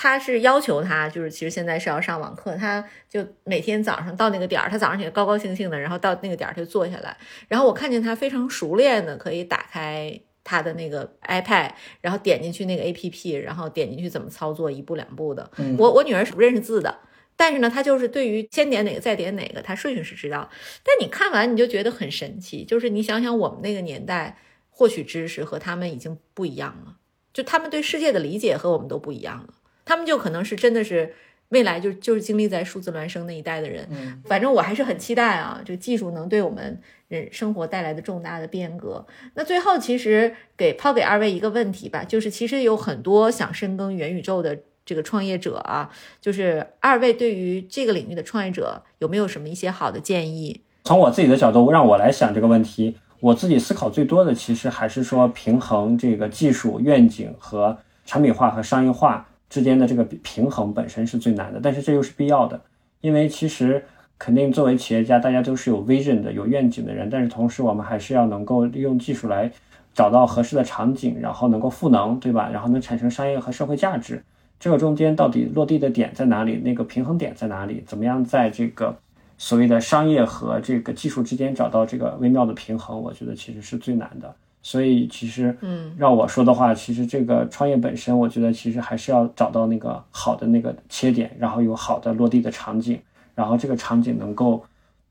他是要求他，就是其实现在是要上网课，他就每天早上到那个点儿，他早上起来高高兴兴的，然后到那个点儿就坐下来，然后我看见他非常熟练的可以打开他的那个 iPad，然后点进去那个 APP，然后点进去怎么操作，一步两步的。嗯我我女儿是不认识字的，但是呢，他就是对于先点哪个再点哪个，他顺序是知道。但你看完你就觉得很神奇，就是你想想我们那个年代获取知识和他们已经不一样了，就他们对世界的理解和我们都不一样了。他们就可能是真的是未来就就是经历在数字孪生那一代的人。嗯反正我还是很期待啊，这个技术能对我们人生活带来的重大的变革。那最后其实给抛给二位一个问题吧，就是其实有很多想深耕元宇宙的这个创业者啊，就是二位对于这个领域的创业者有没有什么一些好的建议？从我自己的角度，让我来想这个问题，我自己思考最多的其实还是说平衡这个技术愿景和产品化和商业化之间的这个平衡本身是最难的，但是这又是必要的，因为其实肯定作为企业家，大家都是有 vision 的、有愿景的人，但是同时我们还是要能够利用技术来找到合适的场景，然后能够赋能，对吧？然后能产生商业和社会价值。这个中间到底落地的点在哪里？那个平衡点在哪里？怎么样在这个所谓的商业和这个技术之间找到这个微妙的平衡？我觉得其实是最难的。所以其实，嗯，让我说的话，其实这个创业本身，我觉得其实还是要找到那个好的那个切点，然后有好的落地的场景，然后这个场景能够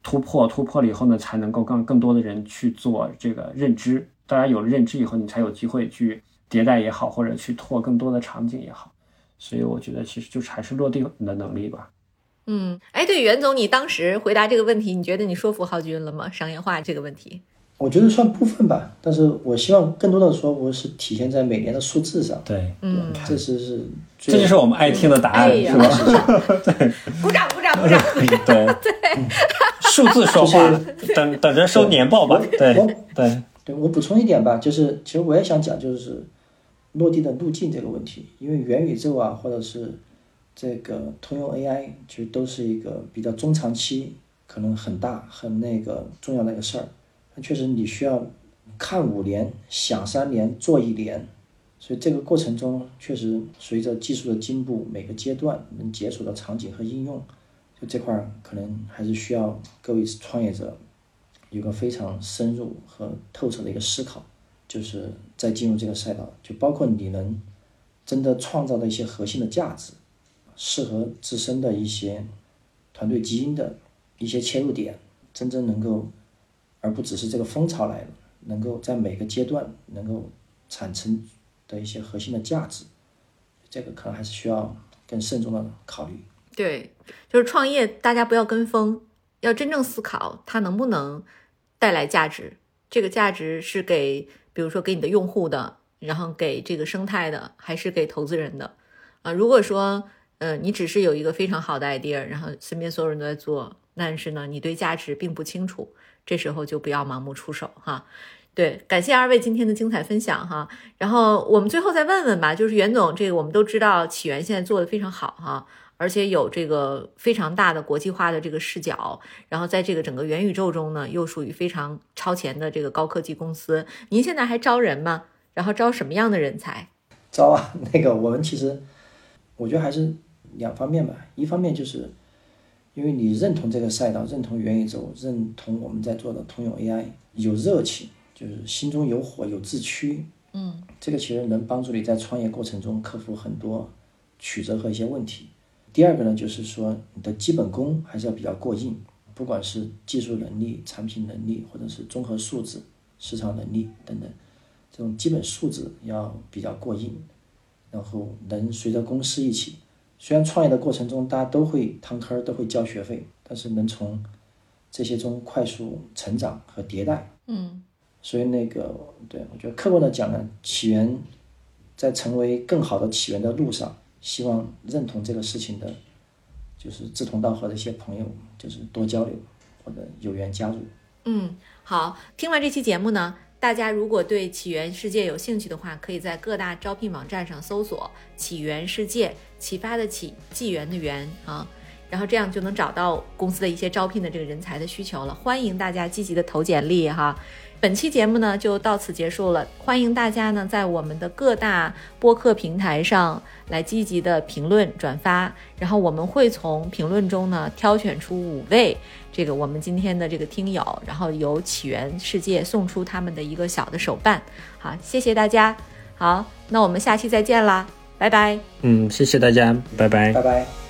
突破，突破了以后呢，才能够让更多的人去做这个认知。大家有了认知以后，你才有机会去迭代也好，或者去拓更多的场景也好。所以我觉得其实就是还是落地的能力吧。嗯，哎，对，袁总，你当时回答这个问题，你觉得你说服浩军了吗？商业化这个问题？我觉得算部分吧，但是我希望更多的说服是体现在每年的数字上，对，嗯，这是是这就是我们爱听的答案，哎是吧？对鼓掌，鼓掌，鼓掌。对对，数字说话，等等着收年报吧。对我对，对我补充一点吧，就是其实我也想讲，就是落地的路径这个问题，因为元宇宙啊，或者是这个通用 AI，其实都是一个比较中长期，可能很大很那个重要的一个事儿。那确实你需要看五年、想三年、做一年，所以这个过程中确实随着技术的进步，每个阶段能解锁的场景和应用，就这块儿可能还是需要各位创业者有个非常深入和透彻的一个思考，就是在进入这个赛道，就包括你能真的创造的一些核心的价值，适合自身的一些团队基因的一些切入点，真正能够，而不只是这个风潮来了，能够在每个阶段能够产生的一些核心的价值，这个可能还是需要更慎重的考虑。对，就是创业，大家不要跟风，要真正思考它能不能带来价值。这个价值是给，比如说给你的用户的，然后给这个生态的，还是给投资人的？啊，如果说，呃，你只是有一个非常好的 idea，然后身边所有人都在做，但是呢，你对价值并不清楚，这时候就不要盲目出手哈。对，感谢二位今天的精彩分享哈。然后我们最后再问问吧，就是袁总，这个我们都知道起源现在做的非常好哈，而且有这个非常大的国际化的这个视角，然后在这个整个元宇宙中呢，又属于非常超前的这个高科技公司。您现在还招人吗？然后招什么样的人才？招啊，那个我们其实我觉得还是两方面吧，一方面就是因为你认同这个赛道，认同元宇宙，认同我们在做的通用 AI，有热情。就是心中有火有志趣，嗯，这个其实能帮助你在创业过程中克服很多曲折和一些问题。第二个呢，就是说你的基本功还是要比较过硬，不管是技术能力、产品能力，或者是综合素质、市场能力等等，这种基本素质要比较过硬，然后能随着公司一起。虽然创业的过程中大家都会趟坑都会交学费，但是能从这些中快速成长和迭代，嗯。所以那个，对我觉得客观的讲呢，起源在成为更好的起源的路上，希望认同这个事情的，就是志同道合的一些朋友，就是多交流或者有缘加入。嗯，好，听完这期节目呢，大家如果对起源世界有兴趣的话，可以在各大招聘网站上搜索“起源世界”，启发的启，纪元的元啊，然后这样就能找到公司的一些招聘的这个人才的需求了。欢迎大家积极的投简历哈。本期节目呢就到此结束了，欢迎大家呢在我们的各大播客平台上来积极的评论转发，然后我们会从评论中呢挑选出五位这个我们今天的这个听友，然后由起源世界送出他们的一个小的手办。好，谢谢大家。好，那我们下期再见啦，拜拜。嗯，谢谢大家，拜拜，拜拜。